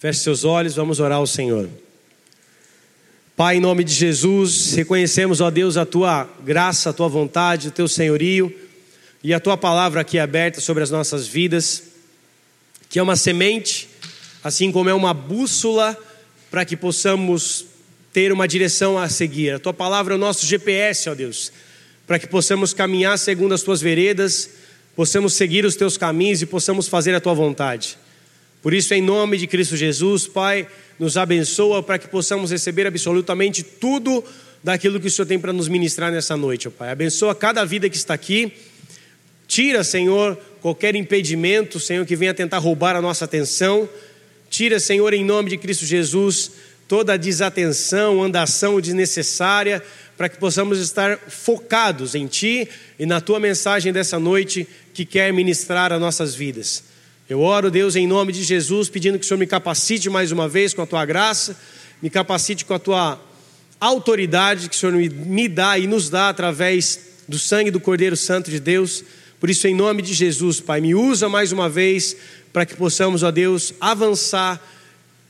Feche seus olhos, vamos orar ao Senhor. Pai, em nome de Jesus, reconhecemos, ó Deus, a tua graça, a tua vontade, o teu senhorio e a tua palavra aqui aberta sobre as nossas vidas, que é uma semente, assim como é uma bússola para que possamos ter uma direção a seguir. A tua palavra é o nosso GPS, ó Deus, para que possamos caminhar segundo as tuas veredas, possamos seguir os teus caminhos e possamos fazer a tua vontade. Por isso, em nome de Cristo Jesus, Pai, nos abençoa para que possamos receber absolutamente tudo daquilo que o Senhor tem para nos ministrar nessa noite, ó Pai. Abençoa cada vida que está aqui. Tira, Senhor, qualquer impedimento, Senhor, que venha tentar roubar a nossa atenção. Tira, Senhor, em nome de Cristo Jesus, toda desatenção, andação desnecessária, para que possamos estar focados em Ti e na Tua mensagem dessa noite que quer ministrar as nossas vidas. Eu oro, Deus, em nome de Jesus, pedindo que o Senhor me capacite mais uma vez com a tua graça, me capacite com a tua autoridade que o Senhor me dá e nos dá através do sangue do Cordeiro Santo de Deus. Por isso, em nome de Jesus, Pai, me usa mais uma vez para que possamos, ó Deus, avançar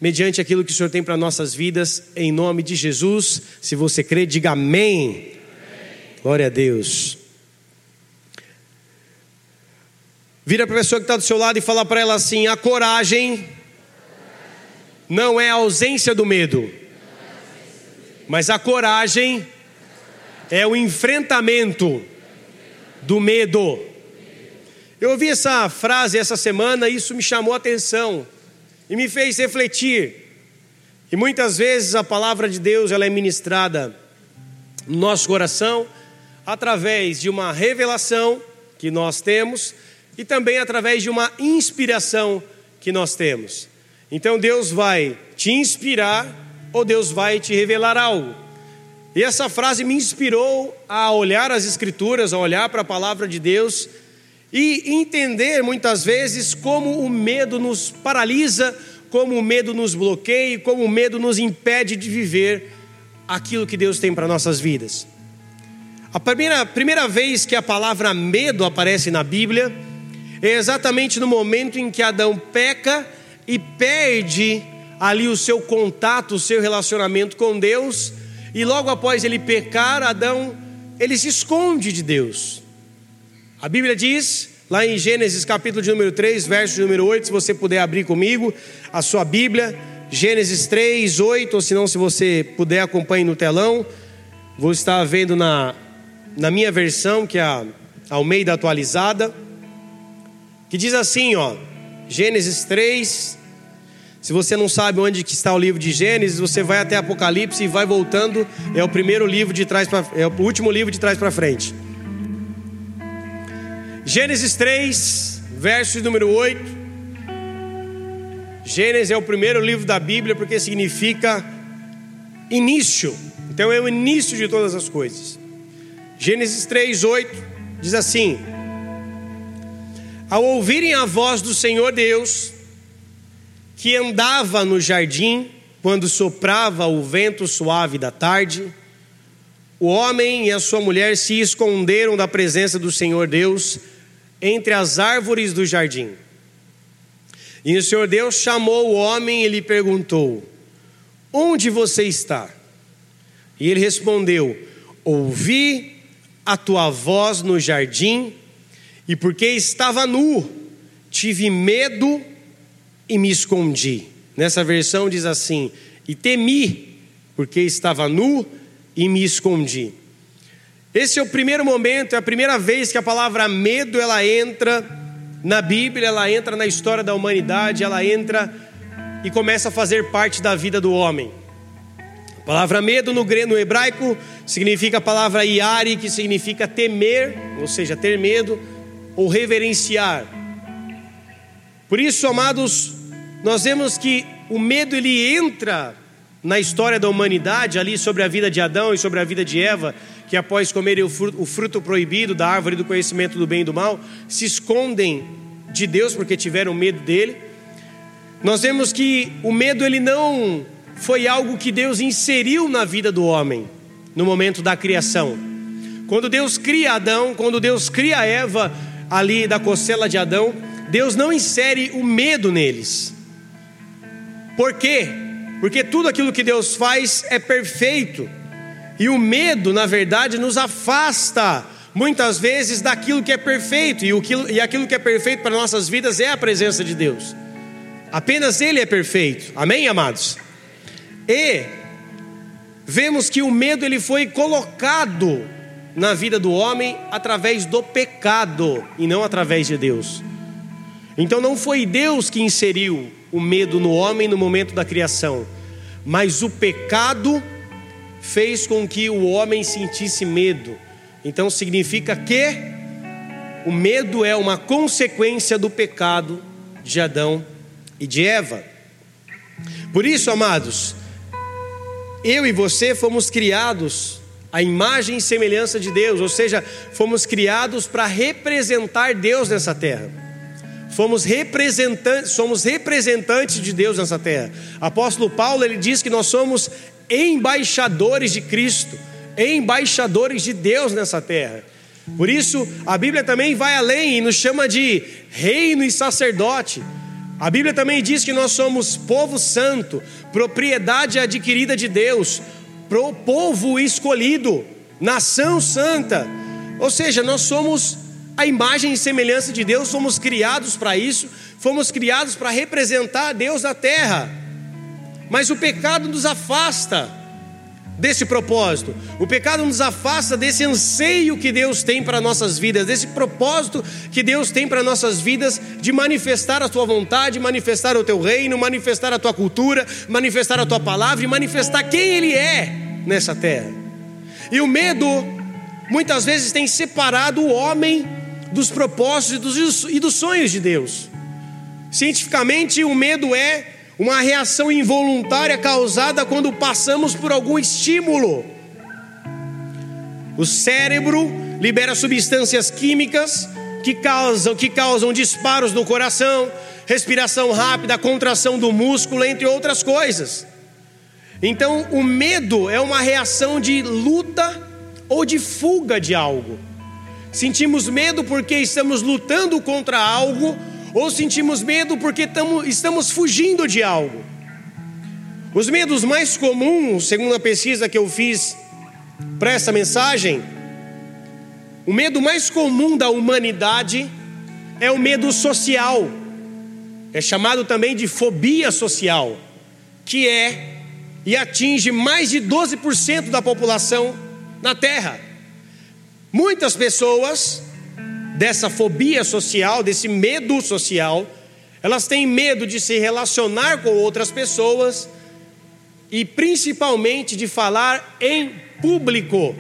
mediante aquilo que o Senhor tem para nossas vidas, em nome de Jesus. Se você crê, diga amém. amém. Glória a Deus. Vira para a pessoa que está do seu lado e fala para ela assim: a coragem não é a ausência do medo, mas a coragem é o enfrentamento do medo. Eu ouvi essa frase essa semana e isso me chamou a atenção e me fez refletir. E muitas vezes a palavra de Deus ela é ministrada no nosso coração através de uma revelação que nós temos e também através de uma inspiração que nós temos. Então Deus vai te inspirar ou Deus vai te revelar algo. E essa frase me inspirou a olhar as Escrituras, a olhar para a palavra de Deus e entender muitas vezes como o medo nos paralisa, como o medo nos bloqueia, como o medo nos impede de viver aquilo que Deus tem para nossas vidas. A primeira, primeira vez que a palavra medo aparece na Bíblia exatamente no momento em que Adão peca e perde ali o seu contato, o seu relacionamento com Deus, e logo após ele pecar, Adão, ele se esconde de Deus. A Bíblia diz, lá em Gênesis capítulo de número 3, verso de número 8, se você puder abrir comigo a sua Bíblia, Gênesis 3, 8, ou se não, se você puder, acompanhe no telão. Vou estar vendo na, na minha versão, que é a Almeida atualizada que diz assim, ó, Gênesis 3. Se você não sabe onde que está o livro de Gênesis, você vai até Apocalipse e vai voltando, é o primeiro livro de trás para é o último livro de trás para frente. Gênesis 3, verso número 8. Gênesis é o primeiro livro da Bíblia porque significa início. Então é o início de todas as coisas. Gênesis 3, 8 diz assim: ao ouvirem a voz do Senhor Deus, que andava no jardim quando soprava o vento suave da tarde, o homem e a sua mulher se esconderam da presença do Senhor Deus entre as árvores do jardim. E o Senhor Deus chamou o homem e lhe perguntou: Onde você está? E ele respondeu: Ouvi a tua voz no jardim e porque estava nu, tive medo e me escondi. Nessa versão diz assim: e temi, porque estava nu e me escondi. Esse é o primeiro momento, é a primeira vez que a palavra medo ela entra na Bíblia, ela entra na história da humanidade, ela entra e começa a fazer parte da vida do homem. A palavra medo no, no hebraico significa a palavra iari, que significa temer, ou seja, ter medo ou reverenciar. Por isso, amados, nós vemos que o medo ele entra na história da humanidade, ali sobre a vida de Adão e sobre a vida de Eva, que após comerem o fruto, o fruto proibido da árvore do conhecimento do bem e do mal, se escondem de Deus porque tiveram medo dele. Nós vemos que o medo ele não foi algo que Deus inseriu na vida do homem no momento da criação. Quando Deus cria Adão, quando Deus cria Eva, ali da costela de Adão, Deus não insere o medo neles. Por quê? Porque tudo aquilo que Deus faz é perfeito. E o medo, na verdade, nos afasta muitas vezes daquilo que é perfeito. E, e aquilo que é perfeito para nossas vidas é a presença de Deus. Apenas Ele é perfeito. Amém, amados? E vemos que o medo ele foi colocado na vida do homem através do pecado e não através de Deus. Então não foi Deus que inseriu o medo no homem no momento da criação, mas o pecado fez com que o homem sentisse medo. Então significa que o medo é uma consequência do pecado de Adão e de Eva. Por isso, amados, eu e você fomos criados a imagem e semelhança de Deus, ou seja, fomos criados para representar Deus nessa terra. Fomos representantes, somos representantes de Deus nessa terra. Apóstolo Paulo ele diz que nós somos embaixadores de Cristo, embaixadores de Deus nessa terra. Por isso, a Bíblia também vai além e nos chama de reino e sacerdote. A Bíblia também diz que nós somos povo santo, propriedade adquirida de Deus, pro povo escolhido, nação santa. Ou seja, nós somos a imagem e semelhança de Deus, fomos criados para isso, fomos criados para representar Deus na terra. Mas o pecado nos afasta desse propósito. O pecado nos afasta desse anseio que Deus tem para nossas vidas, desse propósito que Deus tem para nossas vidas de manifestar a tua vontade, manifestar o teu reino, manifestar a tua cultura, manifestar a tua palavra e manifestar quem ele é nessa terra. E o medo muitas vezes tem separado o homem dos propósitos e dos sonhos de Deus. Cientificamente, o medo é uma reação involuntária causada quando passamos por algum estímulo. O cérebro libera substâncias químicas que causam, que causam disparos no coração, respiração rápida, contração do músculo, entre outras coisas. Então, o medo é uma reação de luta ou de fuga de algo. Sentimos medo porque estamos lutando contra algo ou sentimos medo porque tamo, estamos fugindo de algo. Os medos mais comuns, segundo a pesquisa que eu fiz para essa mensagem, o medo mais comum da humanidade é o medo social. É chamado também de fobia social, que é e atinge mais de 12% da população na Terra. Muitas pessoas dessa fobia social, desse medo social, elas têm medo de se relacionar com outras pessoas e principalmente de falar em público.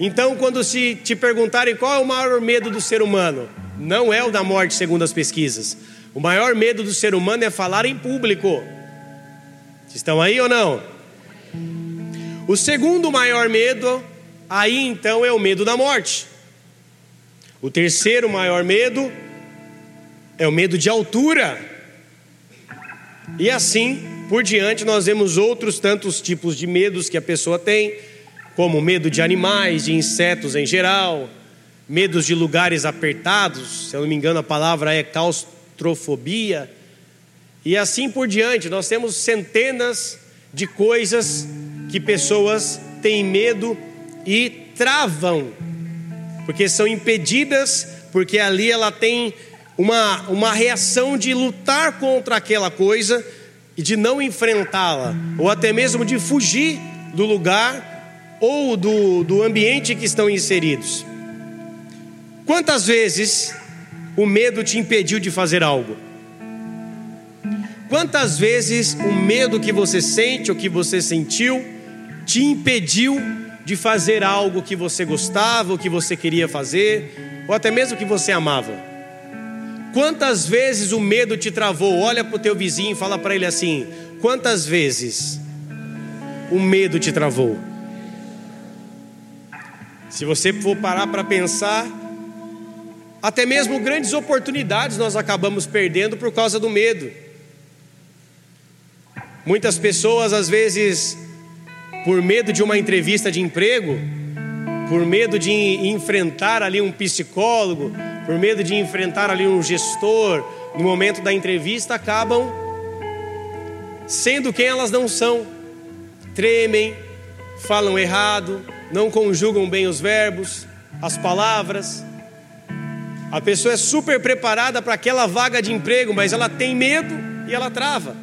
Então, quando se te perguntarem qual é o maior medo do ser humano, não é o da morte, segundo as pesquisas. O maior medo do ser humano é falar em público. Estão aí ou não? O segundo maior medo, aí então é o medo da morte. O terceiro maior medo é o medo de altura. E assim por diante, nós vemos outros tantos tipos de medos que a pessoa tem, como medo de animais, de insetos em geral, medos de lugares apertados, se eu não me engano a palavra é claustrofobia, e assim por diante. Nós temos centenas de coisas que pessoas têm medo e travam porque são impedidas, porque ali ela tem uma, uma reação de lutar contra aquela coisa e de não enfrentá-la, ou até mesmo de fugir do lugar ou do, do ambiente que estão inseridos. Quantas vezes o medo te impediu de fazer algo? Quantas vezes o medo que você sente ou que você sentiu te impediu de fazer algo que você gostava, ou que você queria fazer, ou até mesmo que você amava. Quantas vezes o medo te travou? Olha para o teu vizinho e fala para ele assim: quantas vezes o medo te travou? Se você for parar para pensar, até mesmo grandes oportunidades nós acabamos perdendo por causa do medo. Muitas pessoas às vezes por medo de uma entrevista de emprego, por medo de enfrentar ali um psicólogo, por medo de enfrentar ali um gestor, no momento da entrevista acabam sendo quem elas não são. Tremem, falam errado, não conjugam bem os verbos, as palavras. A pessoa é super preparada para aquela vaga de emprego, mas ela tem medo e ela trava.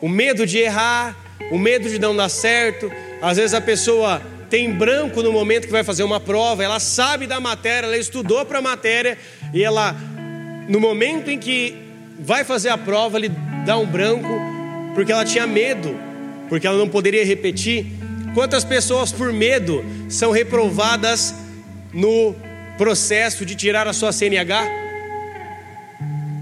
O medo de errar, o medo de não dar certo. Às vezes a pessoa tem branco no momento que vai fazer uma prova, ela sabe da matéria, ela estudou para a matéria e ela, no momento em que vai fazer a prova, ele dá um branco porque ela tinha medo, porque ela não poderia repetir. Quantas pessoas por medo são reprovadas no processo de tirar a sua CNH?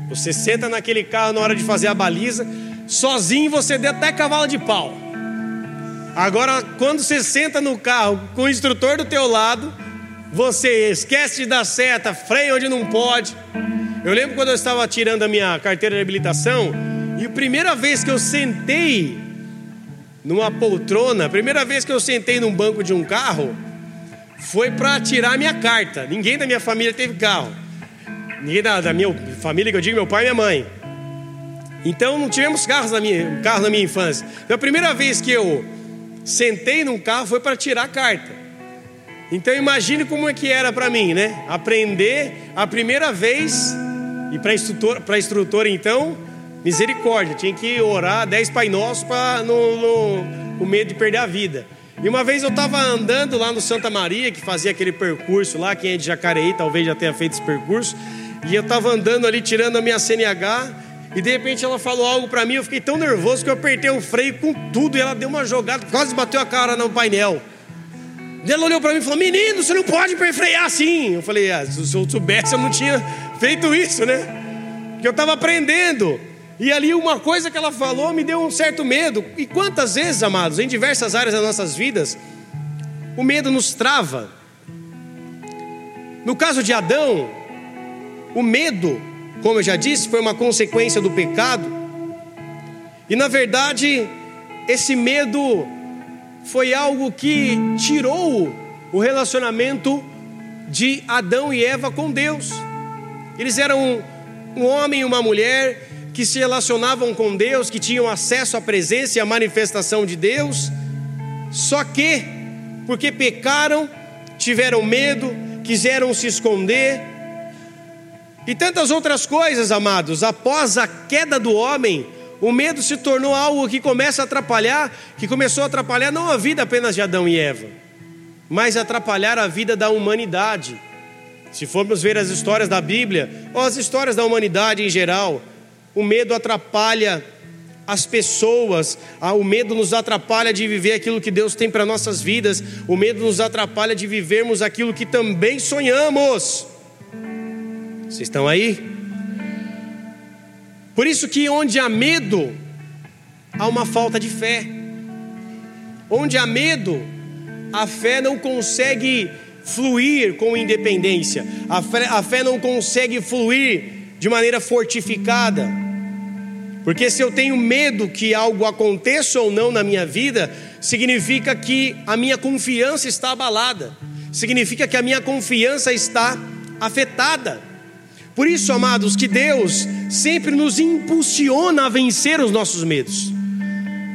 Você senta naquele carro na hora de fazer a baliza, sozinho você deu até cavalo de pau. Agora, quando você senta no carro com o instrutor do teu lado, você esquece de dar seta, freia onde não pode. Eu lembro quando eu estava tirando a minha carteira de habilitação, e a primeira vez que eu sentei numa poltrona, a primeira vez que eu sentei num banco de um carro, foi para tirar minha carta. Ninguém da minha família teve carro. Ninguém da, da, minha família, que eu digo, meu pai e minha mãe. Então não tivemos carros na minha, carro na minha infância. Então a primeira vez que eu sentei num carro foi para tirar a carta. Então imagine como é que era para mim, né? Aprender a primeira vez e para instrutor, para instrutor então, misericórdia, tinha que orar dez Pai Nosso para no, no, com medo de perder a vida. E uma vez eu estava andando lá no Santa Maria, que fazia aquele percurso lá, quem é de Jacareí talvez já tenha feito esse percurso, e eu estava andando ali tirando a minha CNH, e de repente ela falou algo para mim, eu fiquei tão nervoso que eu apertei o freio com tudo, e ela deu uma jogada, quase bateu a cara no painel. Ela olhou para mim e falou: Menino, você não pode frear assim. Eu falei: ah, Se eu soubesse, eu não tinha feito isso, né? Porque eu estava aprendendo. E ali uma coisa que ela falou me deu um certo medo. E quantas vezes, amados, em diversas áreas das nossas vidas, o medo nos trava. No caso de Adão, o medo, como eu já disse, foi uma consequência do pecado. E na verdade, esse medo foi algo que tirou o relacionamento de Adão e Eva com Deus. Eles eram um, homem e uma mulher que se relacionavam com Deus, que tinham acesso à presença e à manifestação de Deus, só que, porque pecaram, tiveram medo, quiseram se esconder, e tantas outras coisas, amados, após a queda do homem, o medo se tornou algo que começa a atrapalhar, que começou a atrapalhar não a vida apenas de Adão e Eva, mas atrapalhar a vida da humanidade. Se formos ver as histórias da Bíblia, ou as histórias da humanidade em geral, o medo atrapalha as pessoas, ah, o medo nos atrapalha de viver aquilo que Deus tem para nossas vidas, o medo nos atrapalha de vivermos aquilo que também sonhamos. Vocês estão aí? Por isso que onde há medo, há uma falta de fé. Onde há medo, a fé não consegue fluir com independência, a fé, a fé não consegue fluir de maneira fortificada. Porque se eu tenho medo que algo aconteça ou não na minha vida, significa que a minha confiança está abalada, significa que a minha confiança está afetada. Por isso, amados, que Deus sempre nos impulsiona a vencer os nossos medos.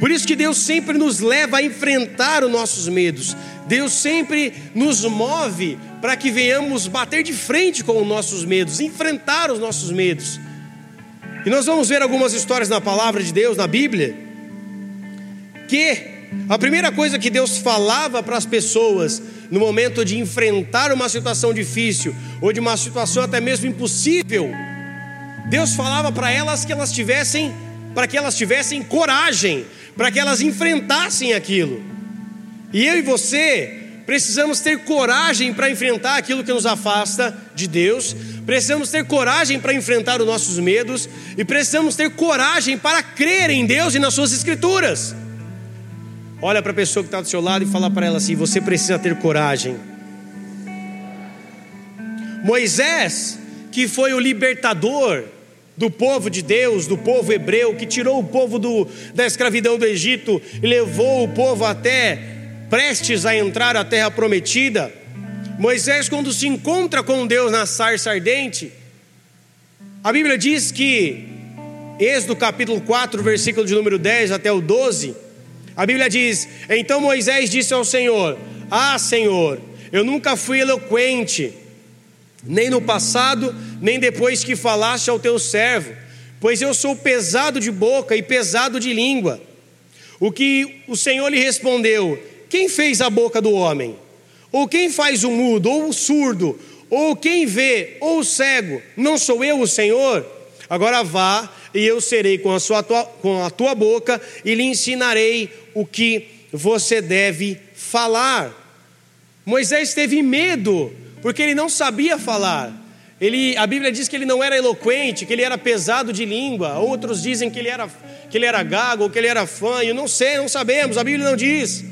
Por isso que Deus sempre nos leva a enfrentar os nossos medos. Deus sempre nos move para que venhamos bater de frente com os nossos medos, enfrentar os nossos medos. E nós vamos ver algumas histórias na palavra de Deus, na Bíblia, que a primeira coisa que Deus falava para as pessoas no momento de enfrentar uma situação difícil ou de uma situação até mesmo impossível, Deus falava para elas que elas tivessem, para que elas tivessem coragem, para que elas enfrentassem aquilo. E eu e você precisamos ter coragem para enfrentar aquilo que nos afasta de Deus, precisamos ter coragem para enfrentar os nossos medos e precisamos ter coragem para crer em Deus e nas Suas Escrituras. Olha para a pessoa que está do seu lado e fala para ela assim: você precisa ter coragem. Moisés, que foi o libertador do povo de Deus, do povo hebreu, que tirou o povo do, da escravidão do Egito e levou o povo até prestes a entrar à terra prometida Moisés, quando se encontra com Deus na sarça ardente, a Bíblia diz que Êxodo capítulo 4, versículo de número 10 até o 12, a Bíblia diz: Então Moisés disse ao Senhor: Ah, Senhor, eu nunca fui eloquente, nem no passado, nem depois que falaste ao teu servo, pois eu sou pesado de boca e pesado de língua. O que o Senhor lhe respondeu: Quem fez a boca do homem? Ou quem faz o mudo, ou o surdo, ou quem vê, ou o cego? Não sou eu o Senhor? Agora vá, e eu serei com a, sua, com a tua boca, e lhe ensinarei o que você deve falar. Moisés teve medo, porque ele não sabia falar. Ele, a Bíblia diz que ele não era eloquente, que ele era pesado de língua. Outros dizem que ele era, que ele era gago, que ele era fanho. Não sei, não sabemos, a Bíblia não diz.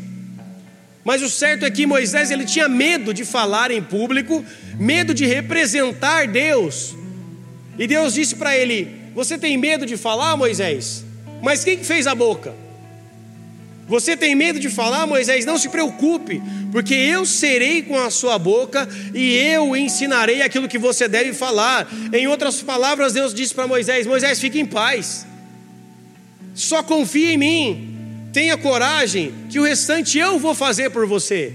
Mas o certo é que Moisés ele tinha medo de falar em público, medo de representar Deus. E Deus disse para ele: Você tem medo de falar, Moisés? Mas quem fez a boca? Você tem medo de falar, Moisés? Não se preocupe, porque eu serei com a sua boca e eu ensinarei aquilo que você deve falar. Em outras palavras, Deus disse para Moisés: Moisés, fique em paz, só confie em mim, tenha coragem, que o restante eu vou fazer por você.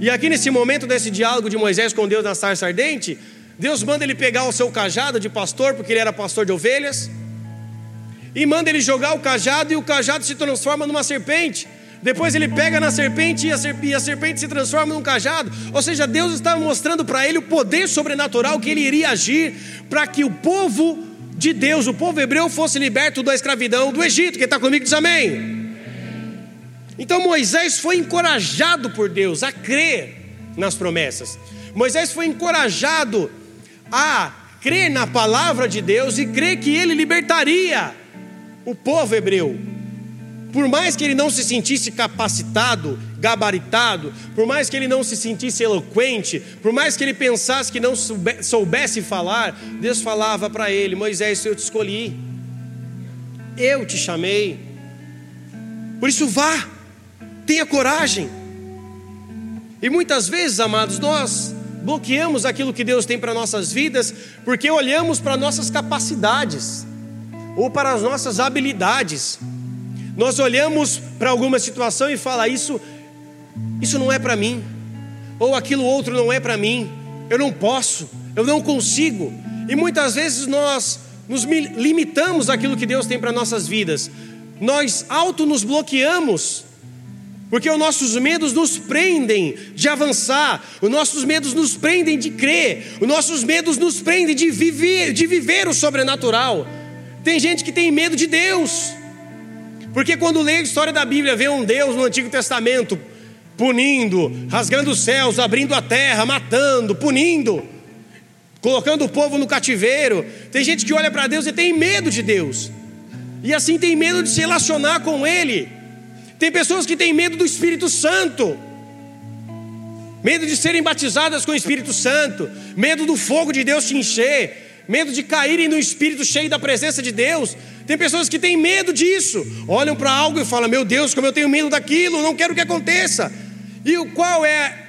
E aqui nesse momento desse diálogo de Moisés com Deus na sarça ardente, Deus manda ele pegar o seu cajado de pastor, porque ele era pastor de ovelhas e manda ele jogar o cajado, e o cajado se transforma numa serpente. Depois ele pega na serpente e a, serpente, se transforma num cajado. Ou seja, Deus estava mostrando para ele o poder sobrenatural que ele iria agir para que o povo de Deus, o povo hebreu, fosse liberto da escravidão do Egito. Quem está comigo diz amém. Então Moisés foi encorajado por Deus a crer nas promessas. Moisés foi encorajado a crer na palavra de Deus e crer que ele libertaria o povo hebreu, por mais que ele não se sentisse capacitado, gabaritado, por mais que ele não se sentisse eloquente, por mais que ele pensasse que não soubesse falar, Deus falava para ele: Moisés, eu te escolhi, eu te chamei, por isso vá, tenha coragem. E muitas vezes, amados, nós bloqueamos aquilo que Deus tem para nossas vidas porque olhamos para nossas capacidades ou para as nossas habilidades. Nós olhamos para alguma situação e fala isso isso não é para mim, ou aquilo outro não é para mim. Eu não posso, eu não consigo. E muitas vezes nós nos limitamos àquilo que Deus tem para nossas vidas. Nós auto nos bloqueamos. Porque os nossos medos nos prendem de avançar, os nossos medos nos prendem de crer, os nossos medos nos prendem de viver, de viver o sobrenatural. Tem gente que tem medo de Deus, porque quando lê a história da Bíblia, vê um Deus no Antigo Testamento punindo, rasgando os céus, abrindo a terra, matando, punindo, colocando o povo no cativeiro. Tem gente que olha para Deus e tem medo de Deus, e assim tem medo de se relacionar com Ele. Tem pessoas que têm medo do Espírito Santo, medo de serem batizadas com o Espírito Santo, medo do fogo de Deus te encher medo de caírem no espírito cheio da presença de Deus. Tem pessoas que têm medo disso, olham para algo e falam: Meu Deus, como eu tenho medo daquilo, não quero que aconteça. E qual é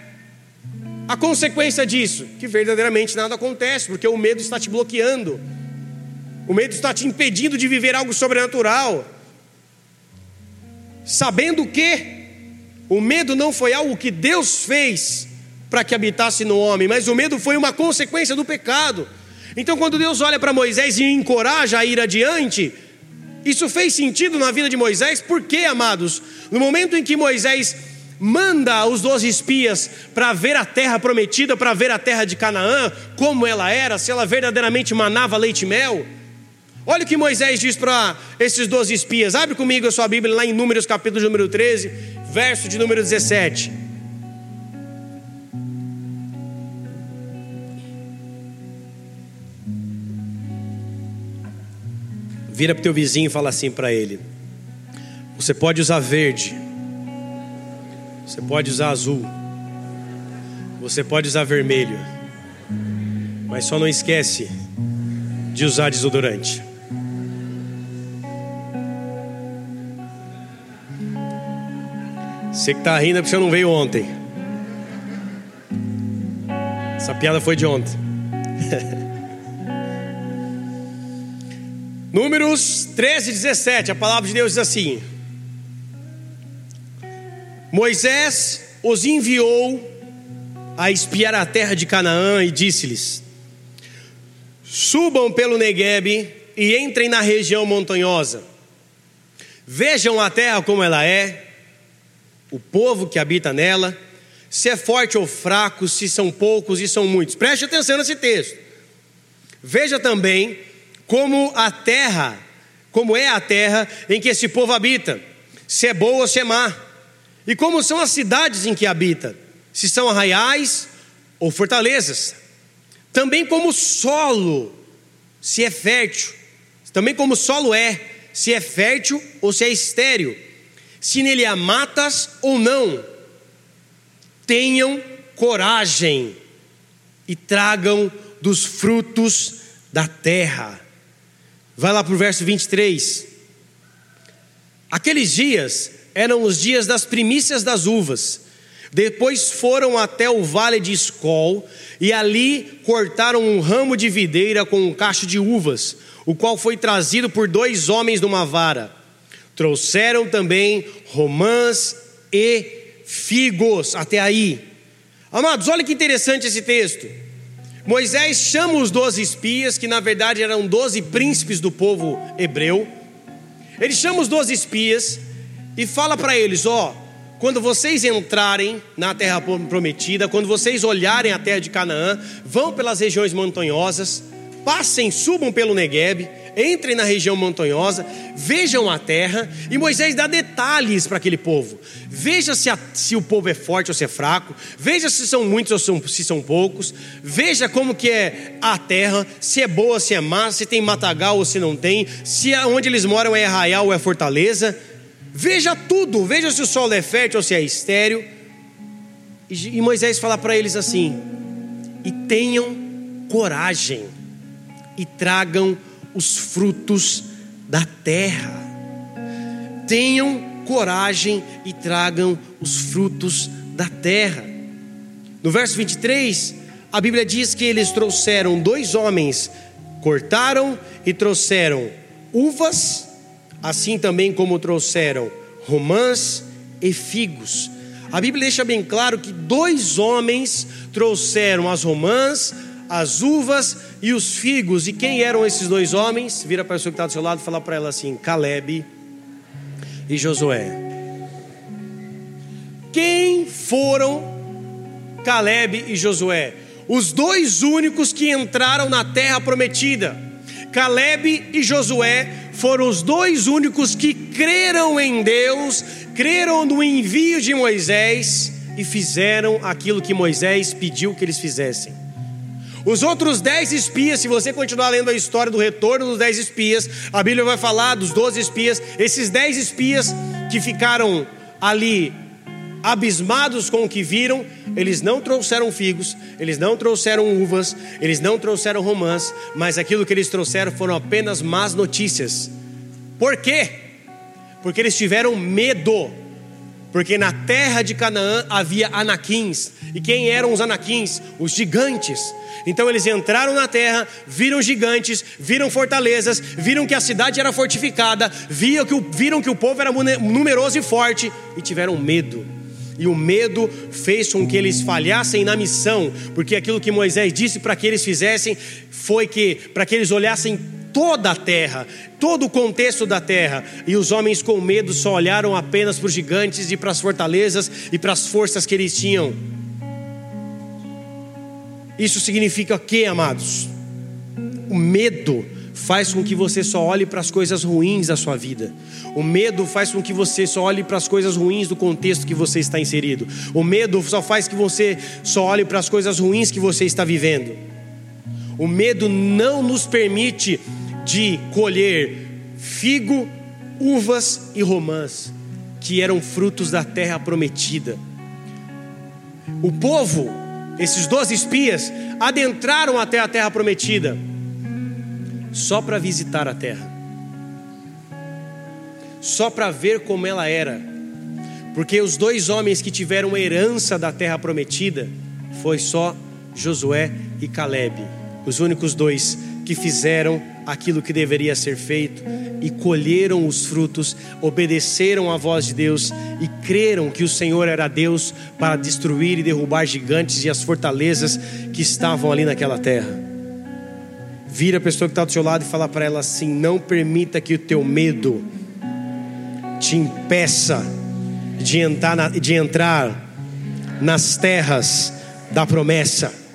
a consequência disso? Que verdadeiramente nada acontece, porque o medo está te bloqueando, o medo está te impedindo de viver algo sobrenatural. Sabendo que o medo não foi algo que Deus fez para que habitasse no homem, mas o medo foi uma consequência do pecado. Então, quando Deus olha para Moisés e encoraja a ir adiante, isso fez sentido na vida de Moisés, porque, amados, no momento em que Moisés manda os doze espias para ver a terra prometida, para ver a terra de Canaã, como ela era, se ela verdadeiramente manava leite e mel. Olha o que Moisés diz para esses doze espias. Abre comigo a sua Bíblia lá em Números capítulo número 13, verso de número 17. Vira para o teu vizinho e fala assim para ele: Você pode usar verde, você pode usar azul, você pode usar vermelho, mas só não esquece de usar desodorante. Você que está rindo é porque você não veio ontem. Essa piada foi de ontem. Números 13, 17, a palavra de Deus diz assim: Moisés os enviou a espiar a terra de Canaã e disse-lhes: Subam pelo Neguebe e entrem na região montanhosa. Vejam a terra como ela é, o povo que habita nela, se é forte ou fraco, se são poucos e são muitos. Preste atenção nesse texto. Veja também como a terra, como é a terra em que esse povo habita, se é boa ou se é má, e como são as cidades em que habita, se são arraiais ou fortalezas, também como o solo, se é fértil, também como o solo é, se é fértil ou se é estéril, se nele há matas ou não. Tenham coragem e tragam dos frutos da terra. Vai lá para o verso 23. Aqueles dias eram os dias das primícias das uvas. Depois foram até o vale de Escol e ali cortaram um ramo de videira com um cacho de uvas, o qual foi trazido por dois homens numa vara. Trouxeram também romãs e figos. Até aí. Amados, olha que interessante esse texto. Moisés chama os doze espias, que na verdade eram doze príncipes do povo hebreu. Ele chama os doze espias e fala para eles: Ó, quando vocês entrarem na terra prometida, quando vocês olharem a terra de Canaã, vão pelas regiões montanhosas, passem, subam pelo Negueb, entrem na região montanhosa, vejam a terra, e Moisés dá detalhes para aquele povo. Veja se, a, se, o povo é forte ou se é fraco, veja se são muitos ou são, se são poucos, veja como que é a terra, se é boa, se é má, se tem matagal ou se não tem, se onde eles moram é arraial ou é fortaleza. Veja tudo, veja se o solo é fértil ou se é estéreo. E, e Moisés fala para eles assim: e tenham coragem e tragam os frutos da terra. Tenham coragem e tragam os frutos da terra. No verso 23, a Bíblia diz que eles trouxeram dois homens, cortaram e trouxeram uvas, assim também como trouxeram romãs e figos. A Bíblia deixa bem claro que dois homens trouxeram as romãs, as uvas e os figos. E quem eram esses dois homens? Vira para a pessoa que está do seu lado e fala para ela assim: Caleb e Josué. Quem foram Caleb e Josué? Os dois únicos que entraram na terra prometida. Caleb e Josué foram os dois únicos que creram em Deus, creram no envio de Moisés e fizeram aquilo que Moisés pediu que eles fizessem. Os outros dez espias, se você continuar lendo a história do retorno dos dez espias, a Bíblia vai falar dos doze espias. Esses dez espias que ficaram ali abismados com o que viram, eles não trouxeram figos, eles não trouxeram uvas, eles não trouxeram romãs, mas aquilo que eles trouxeram foram apenas más notícias. Por quê? Porque eles tiveram medo porque na terra de Canaã havia anaquins. E quem eram os anaquins? Os gigantes. Então eles entraram na terra, viram gigantes, viram fortalezas, viram que a cidade era fortificada, viram que o, viram que o povo era numeroso e forte e tiveram medo. E o medo fez com que eles falhassem na missão, porque aquilo que Moisés disse para que eles fizessem foi que para que eles olhassem toda a terra, todo o contexto da terra, e os homens com medo só olharam apenas para os gigantes e para as fortalezas e para as forças que eles tinham. Isso significa o que, amados? O medo faz com que você só olhe para as coisas ruins da sua vida. O medo faz com que você só olhe para as coisas ruins do contexto que você está inserido. O medo só faz que você só olhe para as coisas ruins que você está vivendo. O medo não nos permite de colher figo, uvas e romãs, que eram frutos da terra prometida. O povo, esses doze espias, adentraram até a terra prometida, só para visitar a terra, só para ver como ela era, porque os dois homens que tiveram herança da terra prometida foi só Josué e Caleb, os únicos dois que fizeram aquilo que deveria ser feito e colheram os frutos, obedeceram à voz de Deus e creram que o Senhor era Deus para destruir e derrubar gigantes e as fortalezas que estavam ali naquela terra. Vira a pessoa que está do seu lado e fala para ela assim: não permita que o teu medo te impeça de entrar, de entrar nas terras da promessa.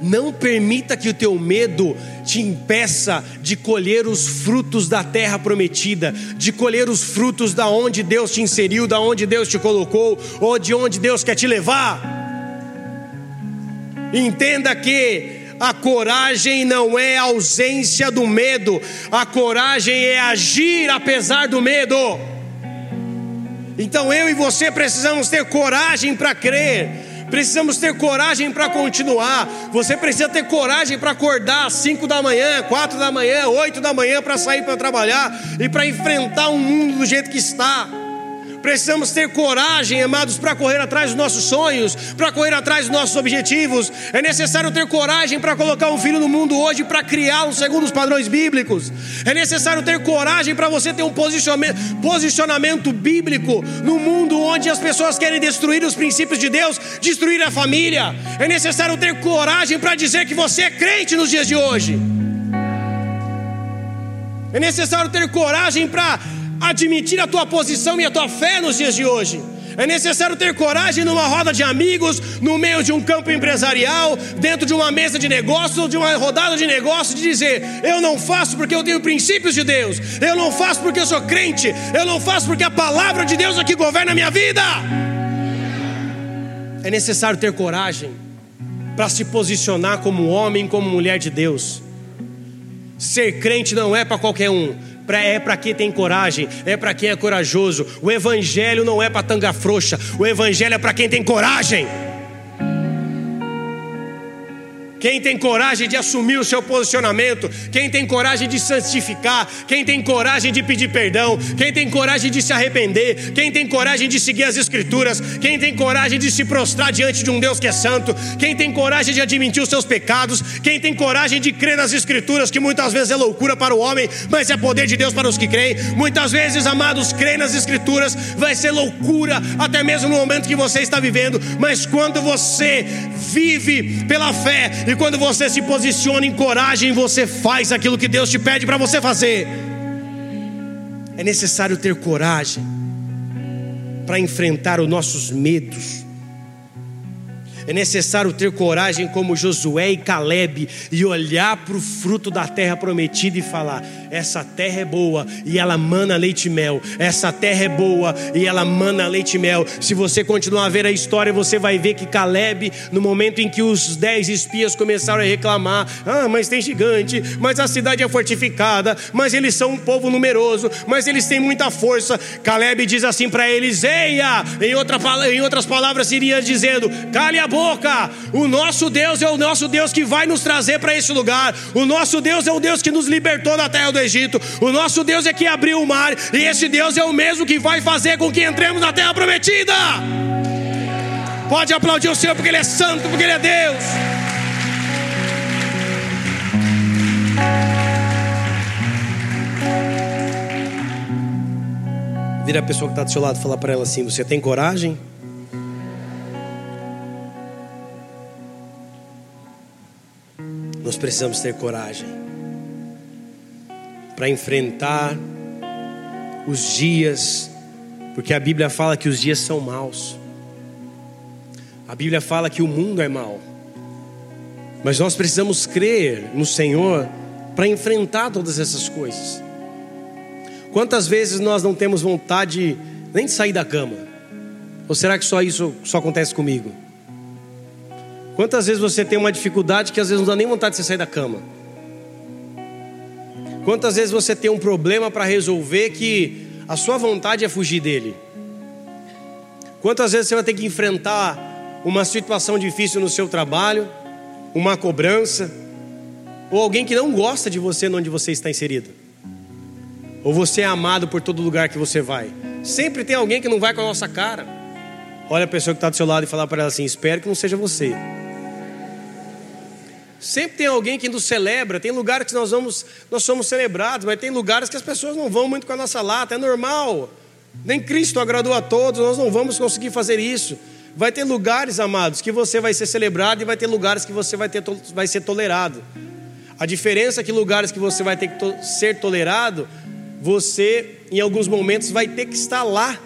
Não permita que o teu medo te impeça de colher os frutos da terra prometida, de colher os frutos da onde Deus te inseriu, da onde Deus te colocou, ou de onde Deus quer te levar. Entenda que a coragem não é ausência do medo, a coragem é agir apesar do medo. Então eu e você precisamos ter coragem para crer, precisamos ter coragem para continuar. Você precisa ter coragem para acordar às 5 da manhã, 4 da manhã, 8 da manhã para sair para trabalhar e para enfrentar o mundo do jeito que está. Precisamos ter coragem, amados, para correr atrás dos nossos sonhos, para correr atrás dos nossos objetivos. É necessário ter coragem para colocar um filho no mundo hoje, para criá-lo segundo os padrões bíblicos. É necessário ter coragem para você ter um posicionamento, bíblico no mundo onde as pessoas querem destruir os princípios de Deus, destruir a família. É necessário ter coragem para dizer que você é crente nos dias de hoje. É necessário ter coragem para admitir a tua posição e a tua fé nos dias de hoje. É necessário ter coragem numa roda de amigos, no meio de um campo empresarial, dentro de uma mesa de negócio, de uma rodada de negócio, de dizer: Eu não faço porque eu tenho princípios de Deus, eu não faço porque eu sou crente, eu não faço porque a palavra de Deus aqui governa a minha vida. É necessário ter coragem para se posicionar como homem, como mulher de Deus. Ser crente não é para qualquer um é para quem tem coragem, é para quem é corajoso. O evangelho não é para tanga frouxa, o evangelho é para quem tem coragem. Quem tem coragem de assumir o seu posicionamento, quem tem coragem de santificar, quem tem coragem de pedir perdão, quem tem coragem de se arrepender, quem tem coragem de seguir as Escrituras, quem tem coragem de se prostrar diante de um Deus que é santo, quem tem coragem de admitir os seus pecados, quem tem coragem de crer nas Escrituras, que muitas vezes é loucura para o homem, mas é poder de Deus para os que creem. Muitas vezes, amados, crer nas Escrituras vai ser loucura, até mesmo no momento que você está vivendo, mas quando você vive pela fé e quando você se posiciona em coragem, você faz aquilo que Deus te pede para você fazer. É necessário ter coragem para enfrentar os nossos medos é necessário ter coragem como Josué e Caleb e olhar para o fruto da terra prometida e falar: essa terra é boa e ela mana leite e mel. Essa terra é boa e ela mana leite e mel. Se você continuar a ver a história, você vai ver que Caleb, no momento em que os dez espias começaram a reclamar: ah, mas tem gigante, mas a cidade é fortificada, mas eles são um povo numeroso, mas eles têm muita força. Caleb diz assim para eles: eia, em, outra, em outras palavras, iria dizendo: cale a boca boca. O nosso Deus é o nosso Deus que vai nos trazer para esse lugar. O nosso Deus é o Deus que nos libertou da terra do Egito. O nosso Deus é que abriu o mar. E esse Deus é o mesmo que vai fazer com que entremos na terra prometida. Pode aplaudir o Senhor porque Ele é santo, porque Ele é Deus. Vira a pessoa que está do seu lado e fala para ela assim: Você tem coragem? Nós precisamos ter coragem para enfrentar os dias, porque a Bíblia fala que os dias são maus. A Bíblia fala que o mundo é mau. Mas nós precisamos crer no Senhor para enfrentar todas essas coisas. Quantas vezes nós não temos vontade nem de sair da cama? Ou será que só isso só acontece comigo? Quantas vezes você tem uma dificuldade que às vezes não dá nem vontade de você sair da cama? Quantas vezes você tem um problema para resolver que a sua vontade é fugir dele? Quantas vezes você vai ter que enfrentar uma situação difícil no seu trabalho, uma cobrança, ou alguém que não gosta de você onde você está inserido? Ou você é amado por todo lugar que você vai? Sempre tem alguém que não vai com a nossa cara. Olha a pessoa que está do seu lado e fala para ela assim: espero que não seja você. Sempre tem alguém que nos celebra, tem lugares que nós vamos, nós somos celebrados, mas tem lugares que as pessoas não vão muito com a nossa lata, é normal. Nem Cristo agradou a todos, nós não vamos conseguir fazer isso. Vai ter lugares, amados, que você vai ser celebrado e vai ter lugares que você vai, ter, vai ser tolerado. A diferença é que lugares que você vai ter que to ser tolerado, você em alguns momentos vai ter que estar lá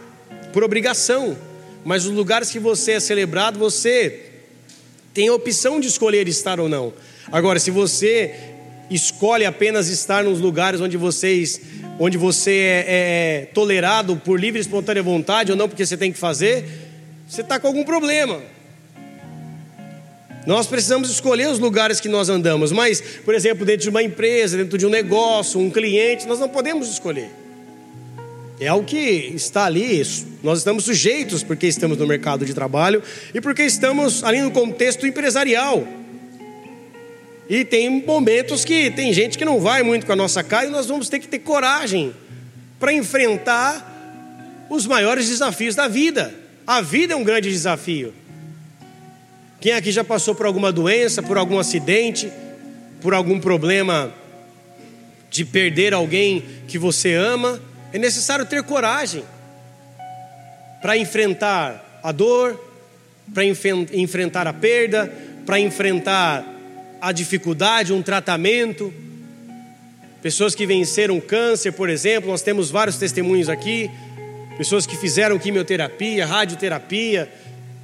por obrigação. Mas os lugares que você é celebrado, você tem a opção de escolher estar ou não. Agora, se você escolhe apenas estar nos lugares onde vocês, onde você é, é tolerado por livre e espontânea vontade ou não porque você tem que fazer, você está com algum problema. Nós precisamos escolher os lugares que nós andamos, mas, por exemplo, dentro de uma empresa, dentro de um negócio, um cliente, nós não podemos escolher. É algo que está ali, nós estamos sujeitos porque estamos no mercado de trabalho e porque estamos ali no contexto empresarial. E tem momentos que tem gente que não vai muito com a nossa cara e nós vamos ter que ter coragem para enfrentar os maiores desafios da vida. A vida é um grande desafio. Quem aqui já passou por alguma doença, por algum acidente, por algum problema de perder alguém que você ama? É necessário ter coragem para enfrentar a dor, para enfrentar a perda, para enfrentar a dificuldade, um tratamento. Pessoas que venceram câncer, por exemplo, nós temos vários testemunhos aqui. Pessoas que fizeram quimioterapia, radioterapia,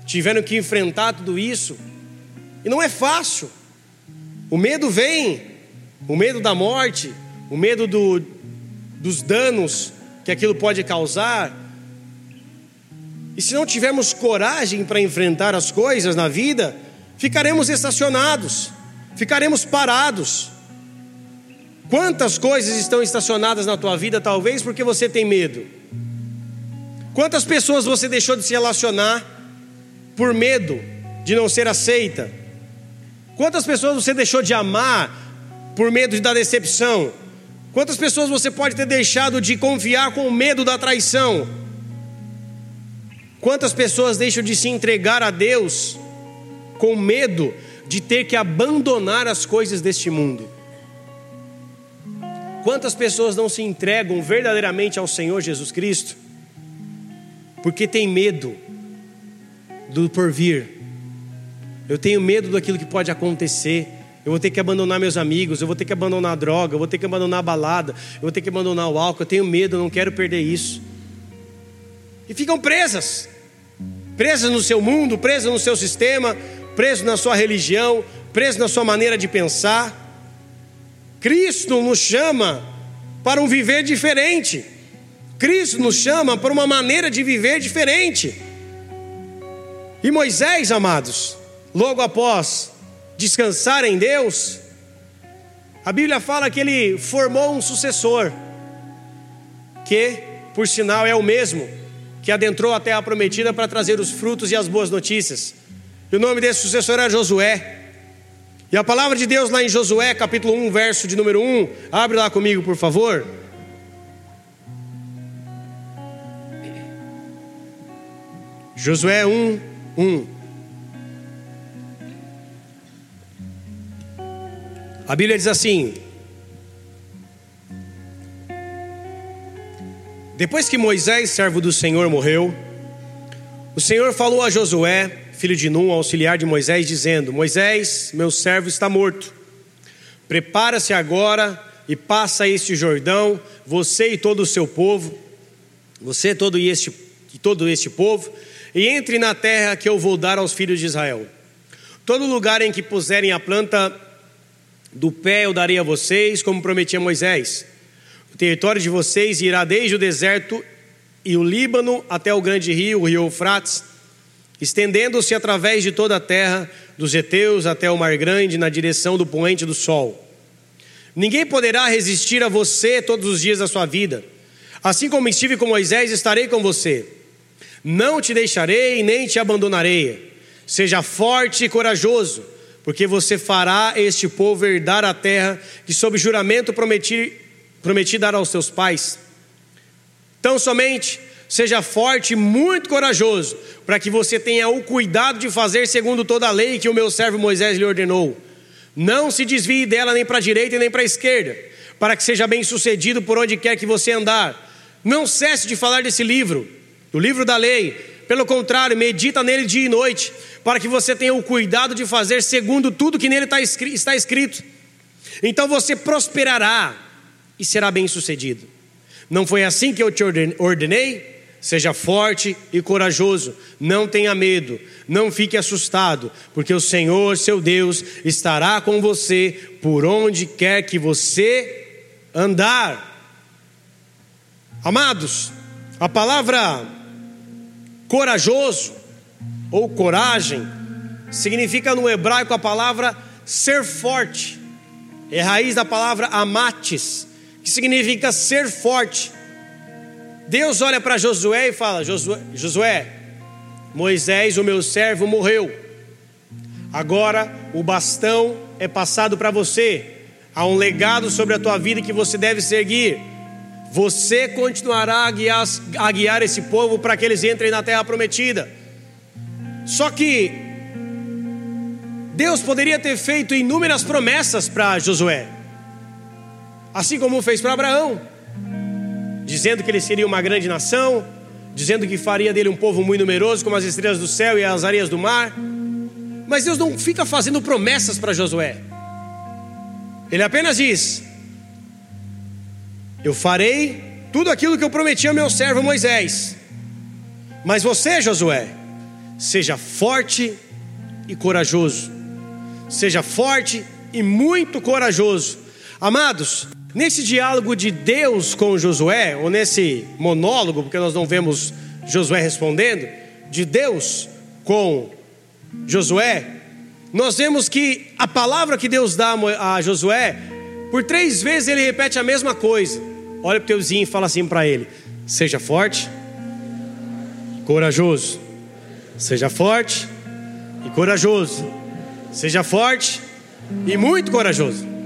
tiveram que enfrentar tudo isso. E não é fácil. O medo vem, o medo da morte, o medo do, dos danos que aquilo pode causar. E se não tivermos coragem para enfrentar as coisas na vida, ficaremos estacionados, ficaremos parados. Quantas coisas estão estacionadas na tua vida, talvez porque você tem medo? Quantas pessoas você deixou de se relacionar por medo de não ser aceita? Quantas pessoas você deixou de amar por medo da decepção? Quantas pessoas você pode ter deixado de confiar com medo da traição? Quantas pessoas deixam de se entregar a Deus com medo de ter que abandonar as coisas deste mundo? Quantas pessoas não se entregam verdadeiramente ao Senhor Jesus Cristo porque tem medo do porvir? Eu tenho medo daquilo que pode acontecer eu vou ter que abandonar meus amigos, eu vou ter que abandonar a droga, eu vou ter que abandonar a balada, eu vou ter que abandonar o álcool, eu tenho medo, eu não quero perder isso. E ficam presas, presas no seu mundo, presas no seu sistema, presas na sua religião, presas na sua maneira de pensar. Cristo nos chama para um viver diferente. Cristo nos chama para uma maneira de viver diferente. E Moisés, amados, logo após descansar em Deus, a Bíblia fala que ele formou um sucessor, que, por sinal, é o mesmo que adentrou a terra prometida para trazer os frutos e as boas notícias. E o nome desse sucessor é Josué. E a palavra de Deus lá em Josué, capítulo 1, verso de número 1, abre lá comigo, por favor. Josué 1, 1. A Bíblia diz assim: Depois que Moisés, servo do Senhor, morreu, o Senhor falou a Josué, filho de Num, auxiliar de Moisés, dizendo: Moisés, meu servo está morto. Prepara-se agora e passa este Jordão, você e todo o seu povo, você todo este, e todo este povo, e entre na terra que eu vou dar aos filhos de Israel. Todo lugar em que puserem a planta do pé eu darei a vocês, como prometi a Moisés. O território de vocês irá desde o deserto e o Líbano até o grande rio, o rio Eufrates, estendendo-se através de toda a terra, dos heteus até o mar grande, na direção do poente do sol. Ninguém poderá resistir a você todos os dias da sua vida. Assim como estive com Moisés, estarei com você. Não te deixarei nem te abandonarei. Seja forte e corajoso porque você fará este povo herdar a terra que, sob juramento, prometi, prometi dar aos seus pais. Tão somente seja forte e muito corajoso, para que você tenha o cuidado de fazer segundo toda a lei que o meu servo Moisés lhe ordenou. Não se desvie dela nem para a direita nem para a esquerda, para que seja bem sucedido por onde quer que você andar. Não cesse de falar desse livro, do livro da lei. Pelo contrário, medita nele dia e noite, para que você tenha o cuidado de fazer segundo tudo que nele tá está escrito. Então você prosperará e será bem sucedido. Não foi assim que eu te ordenei? Seja forte e corajoso, não tenha medo, não fique assustado, porque o Senhor, seu Deus, estará com você por onde quer que você andar. Amados, a palavra corajoso ou coragem significa no hebraico a palavra ser forte, é raiz da palavra amates, que significa ser forte. Deus olha para Josué e fala: Josué, Josué, Moisés, o meu servo, morreu. Agora o bastão é passado para você. Há um legado sobre a tua vida que você deve seguir. Você continuará a guiar, a guiar esse povo para que eles entrem na terra prometida. Só que Deus poderia ter feito inúmeras promessas para Josué, assim como fez para Abraão dizendo que ele seria uma grande nação, dizendo que faria dele um povo muito numeroso, como as estrelas do céu e as areias do mar. Mas Deus não fica fazendo promessas para Josué. Ele apenas diz: Eu farei tudo aquilo que eu prometi ao meu servo Moisés. Mas você, Josué, seja forte e corajoso. Seja forte e muito corajoso. Amados, Nesse diálogo de Deus com Josué, ou nesse monólogo, porque nós não vemos Josué respondendo, de Deus com Josué, nós vemos que a palavra que Deus dá a Josué, por três vezes ele repete a mesma coisa. Olha para o teu vizinho e fala assim para ele: seja forte, corajoso. Seja forte e corajoso. Seja forte e muito corajoso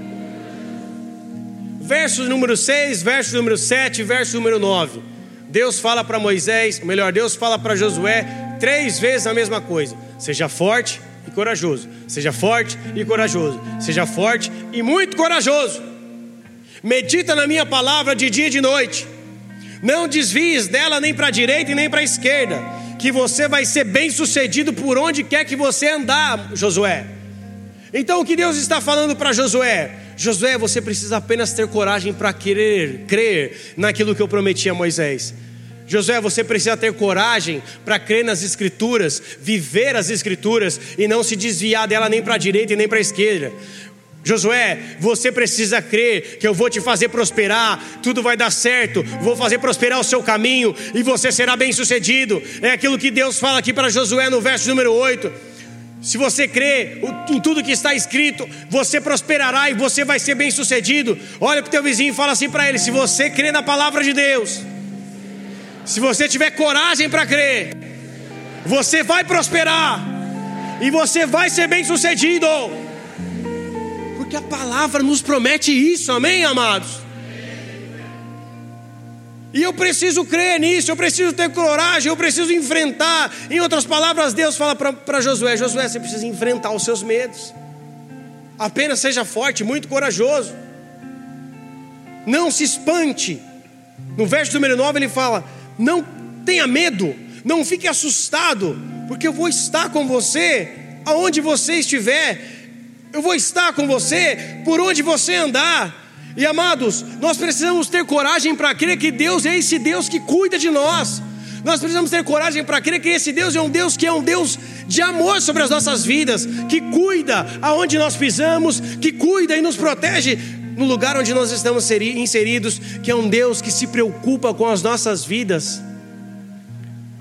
verso número 6, verso número 7, verso número 9. Deus fala para Moisés, melhor, Deus fala para Josué três vezes a mesma coisa: seja forte e corajoso, seja forte e corajoso, seja forte e muito corajoso. Medita na minha palavra de dia e de noite, não desvies dela nem para a direita e nem para a esquerda, que você vai ser bem sucedido por onde quer que você andar, Josué. Então o que Deus está falando para Josué? Josué, você precisa apenas ter coragem para querer crer naquilo que eu prometi a Moisés. Josué, você precisa ter coragem para crer nas Escrituras, viver as Escrituras e não se desviar dela nem para a direita e nem para a esquerda. Josué, você precisa crer que eu vou te fazer prosperar, tudo vai dar certo, vou fazer prosperar o seu caminho e você será bem sucedido. É aquilo que Deus fala aqui para Josué no verso número 8. Se você crê em tudo que está escrito, você prosperará e você vai ser bem sucedido. Olha para o teu vizinho e fala assim para ele: se você crê na palavra de Deus, se você tiver coragem para crer, você vai prosperar e você vai ser bem sucedido. Porque a palavra nos promete isso, amém, amados? E eu preciso crer nisso, eu preciso ter coragem, eu preciso enfrentar. Em outras palavras, Deus fala para Josué: Josué, você precisa enfrentar os seus medos. Apenas seja forte, muito corajoso. Não se espante. No verso número 9 ele fala: Não tenha medo, não fique assustado, porque eu vou estar com você aonde você estiver. Eu vou estar com você por onde você andar. E amados, nós precisamos ter coragem para crer que Deus é esse Deus que cuida de nós. Nós precisamos ter coragem para crer que esse Deus é um Deus que é um Deus de amor sobre as nossas vidas, que cuida aonde nós pisamos, que cuida e nos protege no lugar onde nós estamos inseridos, que é um Deus que se preocupa com as nossas vidas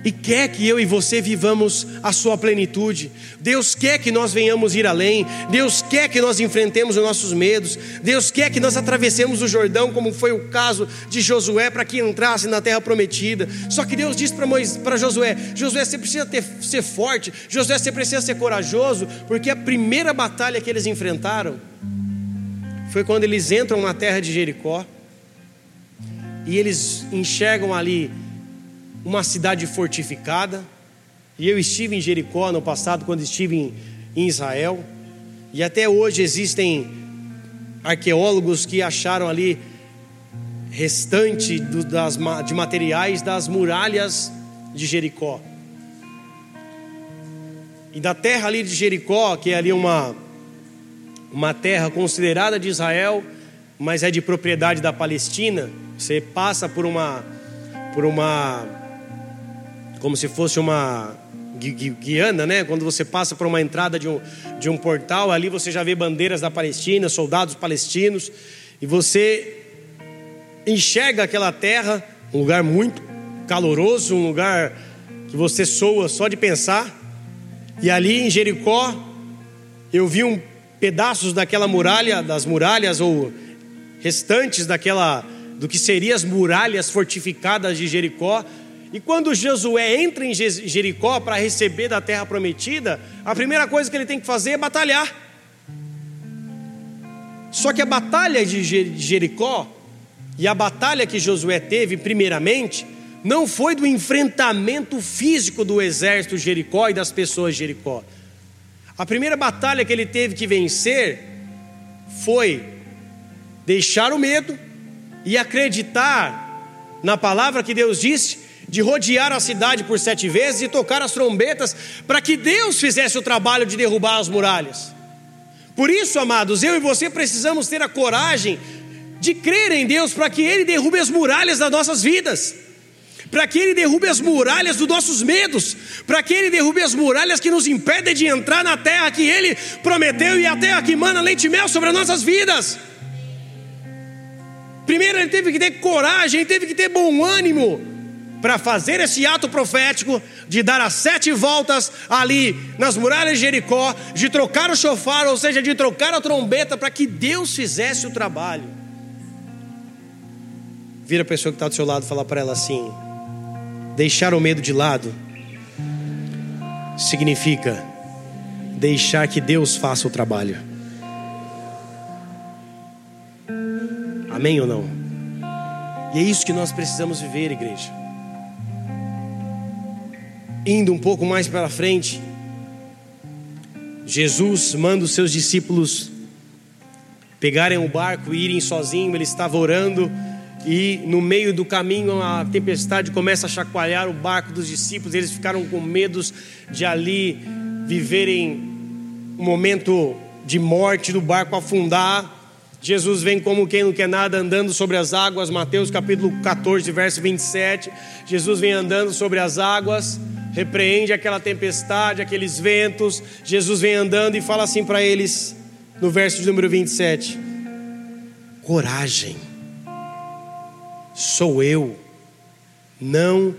e quer que eu e você vivamos a sua plenitude. Deus quer que nós venhamos ir além. Deus quer que nós enfrentemos os nossos medos. Deus quer que nós atravessemos o Jordão, como foi o caso de Josué, para que entrasse na terra prometida. Só que Deus disse para Josué: Josué, você precisa ter, ser forte. Josué, você precisa ser corajoso, porque a primeira batalha que eles enfrentaram foi quando eles entram na terra de Jericó e eles enxergam ali uma cidade fortificada. E eu estive em Jericó no passado, quando estive em, em Israel. E até hoje existem arqueólogos que acharam ali restante do, das, de materiais das muralhas de Jericó. E da terra ali de Jericó, que é ali uma, uma terra considerada de Israel, mas é de propriedade da Palestina, você passa por uma, por uma, como se fosse uma Guiana, né? Quando você passa por uma entrada de um, de um portal, ali você já vê bandeiras da Palestina, soldados palestinos, e você enxerga aquela terra, um lugar muito caloroso, um lugar que você soa só de pensar. E ali em Jericó, eu vi um pedaços daquela muralha, das muralhas ou restantes daquela do que seriam as muralhas fortificadas de Jericó. E quando Josué entra em Jericó para receber da terra prometida, a primeira coisa que ele tem que fazer é batalhar. Só que a batalha de Jericó e a batalha que Josué teve, primeiramente, não foi do enfrentamento físico do exército Jericó e das pessoas Jericó. A primeira batalha que ele teve que vencer foi deixar o medo e acreditar na palavra que Deus disse de rodear a cidade por sete vezes e tocar as trombetas para que Deus fizesse o trabalho de derrubar as muralhas. Por isso, amados, eu e você precisamos ter a coragem de crer em Deus para que Ele derrube as muralhas das nossas vidas, para que Ele derrube as muralhas dos nossos medos, para que Ele derrube as muralhas que nos impedem de entrar na terra que Ele prometeu e a terra que mana leite e mel sobre as nossas vidas. Primeiro ele teve que ter coragem, ele teve que ter bom ânimo para fazer esse ato profético de dar as sete voltas ali nas muralhas de Jericó, de trocar o chofar, ou seja, de trocar a trombeta para que Deus fizesse o trabalho. Vira a pessoa que está do seu lado e fala para ela assim: deixar o medo de lado significa deixar que Deus faça o trabalho. Amém ou não? E é isso que nós precisamos viver, igreja. Indo um pouco mais para frente, Jesus manda os seus discípulos pegarem o barco e irem sozinhos. Ele estava orando e no meio do caminho a tempestade começa a chacoalhar o barco dos discípulos, eles ficaram com medo de ali viverem um momento de morte do barco afundar. Jesus vem como quem não quer nada andando sobre as águas, Mateus capítulo 14, verso 27. Jesus vem andando sobre as águas, repreende aquela tempestade, aqueles ventos. Jesus vem andando e fala assim para eles, no verso de número 27: Coragem sou eu. Não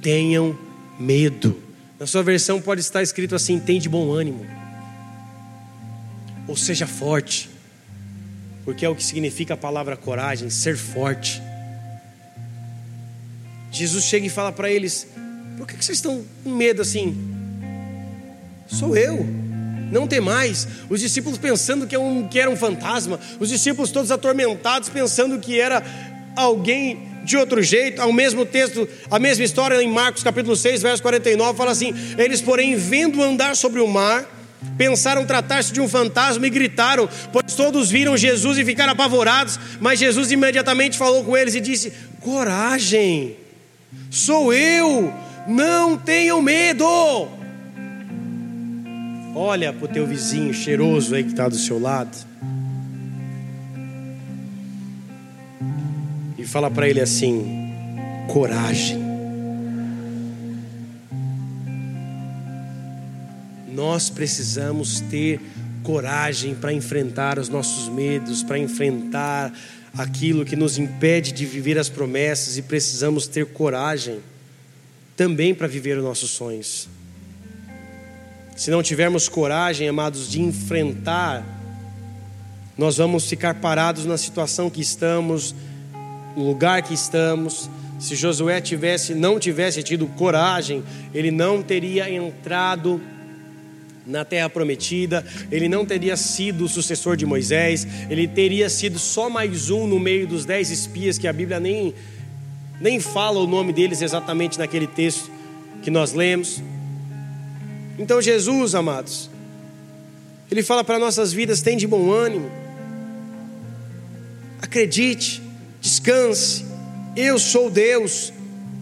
tenham medo. Na sua versão pode estar escrito assim: tem de bom ânimo. Ou seja forte. Porque é o que significa a palavra coragem, ser forte. Jesus chega e fala para eles: por que vocês estão com medo assim? Sou eu, não tem mais. Os discípulos pensando que, é um, que era um fantasma, os discípulos todos atormentados, pensando que era alguém de outro jeito, ao mesmo texto, a mesma história em Marcos capítulo 6, verso 49, fala assim: Eles, porém, vendo andar sobre o mar, pensaram tratar-se de um fantasma e gritaram, pois todos viram Jesus e ficaram apavorados. Mas Jesus imediatamente falou com eles e disse: Coragem, sou eu, não tenham medo. Olha para o teu vizinho cheiroso aí que está do seu lado. Fala para ele assim: coragem. Nós precisamos ter coragem para enfrentar os nossos medos, para enfrentar aquilo que nos impede de viver as promessas e precisamos ter coragem também para viver os nossos sonhos. Se não tivermos coragem, amados, de enfrentar, nós vamos ficar parados na situação que estamos, no lugar que estamos. Se Josué tivesse, não tivesse tido coragem, ele não teria entrado na terra prometida, ele não teria sido o sucessor de Moisés, ele teria sido só mais um no meio dos dez espias que a Bíblia nem, nem fala o nome deles exatamente naquele texto que nós lemos. Então, Jesus, amados, Ele fala para nossas vidas: tem de bom ânimo, acredite, descanse. Eu sou Deus,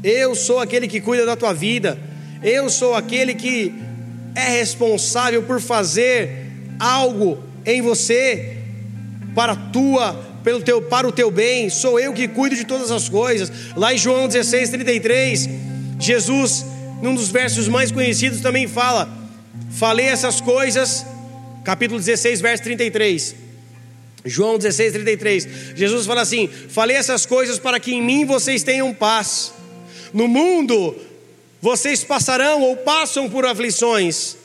eu sou aquele que cuida da tua vida, eu sou aquele que é responsável por fazer algo em você para tua pelo teu, para o teu bem, sou eu que cuido de todas as coisas. Lá em João 16, 33, Jesus, num dos versos mais conhecidos, também fala: Falei essas coisas, capítulo 16, verso 33. João 16, 33. Jesus fala assim: Falei essas coisas para que em mim vocês tenham paz. No mundo vocês passarão ou passam por aflições,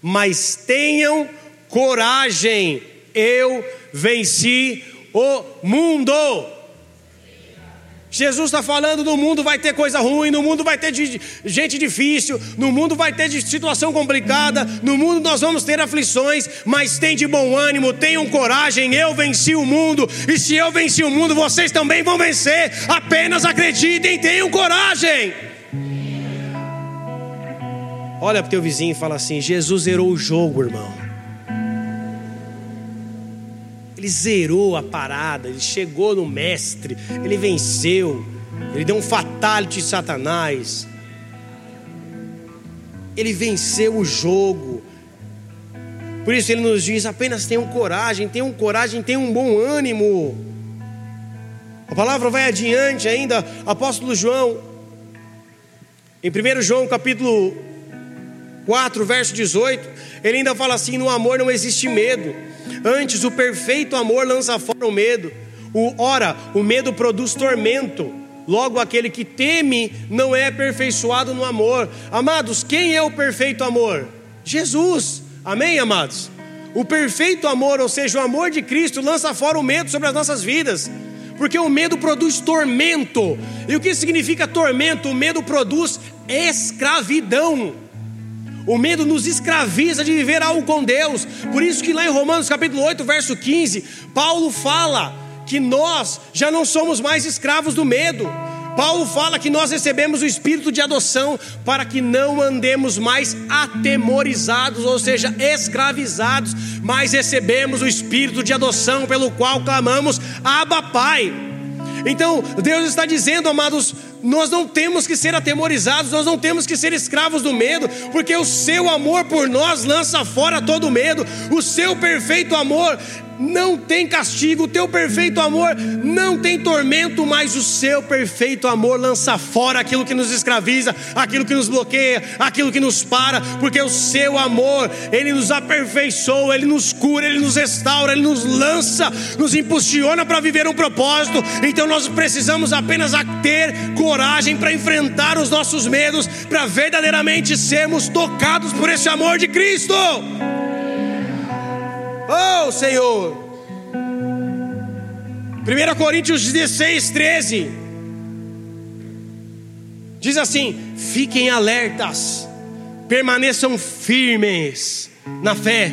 mas tenham coragem, eu venci o mundo. Jesus está falando: no mundo vai ter coisa ruim, no mundo vai ter gente difícil, no mundo vai ter situação complicada, no mundo nós vamos ter aflições, mas tem de bom ânimo, tenham coragem. Eu venci o mundo, e se eu venci o mundo, vocês também vão vencer. Apenas acreditem, tenham coragem. Olha para o teu vizinho e fala assim: Jesus zerou o jogo, irmão. Ele zerou a parada, ele chegou no mestre, ele venceu, ele deu um fatality de Satanás. Ele venceu o jogo. Por isso ele nos diz: apenas tenham coragem, tenham coragem, tenham um bom ânimo. A palavra vai adiante ainda, apóstolo João, em 1 João capítulo 4, verso 18, ele ainda fala assim: no amor não existe medo. Antes, o perfeito amor lança fora o medo. O, ora, o medo produz tormento. Logo, aquele que teme não é aperfeiçoado no amor. Amados, quem é o perfeito amor? Jesus. Amém, amados? O perfeito amor, ou seja, o amor de Cristo, lança fora o medo sobre as nossas vidas. Porque o medo produz tormento. E o que significa tormento? O medo produz escravidão. O medo nos escraviza de viver algo com Deus. Por isso que lá em Romanos capítulo 8, verso 15, Paulo fala que nós já não somos mais escravos do medo. Paulo fala que nós recebemos o espírito de adoção para que não andemos mais atemorizados, ou seja, escravizados, mas recebemos o espírito de adoção pelo qual clamamos: Abba, Pai. Então, Deus está dizendo, amados, nós não temos que ser atemorizados, nós não temos que ser escravos do medo, porque o seu amor por nós lança fora todo medo, o seu perfeito amor não tem castigo, o teu perfeito amor não tem tormento, mas o seu perfeito amor lança fora aquilo que nos escraviza, aquilo que nos bloqueia, aquilo que nos para, porque o seu amor, ele nos aperfeiçoa, ele nos cura, ele nos restaura, ele nos lança, nos impulsiona para viver um propósito. Então nós precisamos apenas ter coragem para enfrentar os nossos medos, para verdadeiramente sermos tocados por esse amor de Cristo. Oh Senhor. 1 Coríntios 16, 13. Diz assim: fiquem alertas, permaneçam firmes na fé,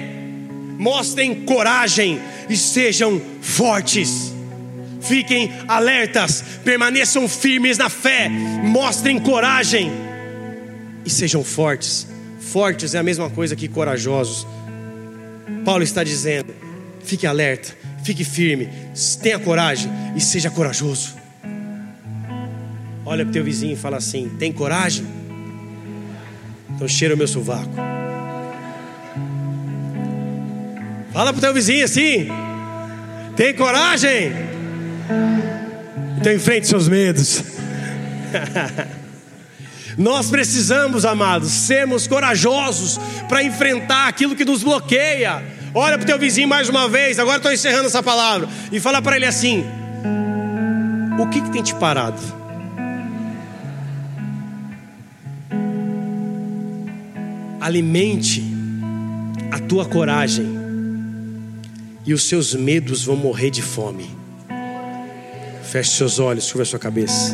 mostrem coragem e sejam fortes. Fiquem alertas, permaneçam firmes na fé, mostrem coragem e sejam fortes. Fortes é a mesma coisa que corajosos. Paulo está dizendo: fique alerta, fique firme, tenha coragem e seja corajoso. Olha para o teu vizinho e fala assim: tem coragem? Então cheira o meu sovaco. Fala para o teu vizinho assim: tem coragem? Então enfrente seus medos. Nós precisamos, amados, sermos corajosos para enfrentar aquilo que nos bloqueia. Olha para o teu vizinho mais uma vez, agora estou encerrando essa palavra, e fala para ele assim: O que, que tem te parado? Alimente a tua coragem, e os seus medos vão morrer de fome. Feche seus olhos, curva sua cabeça.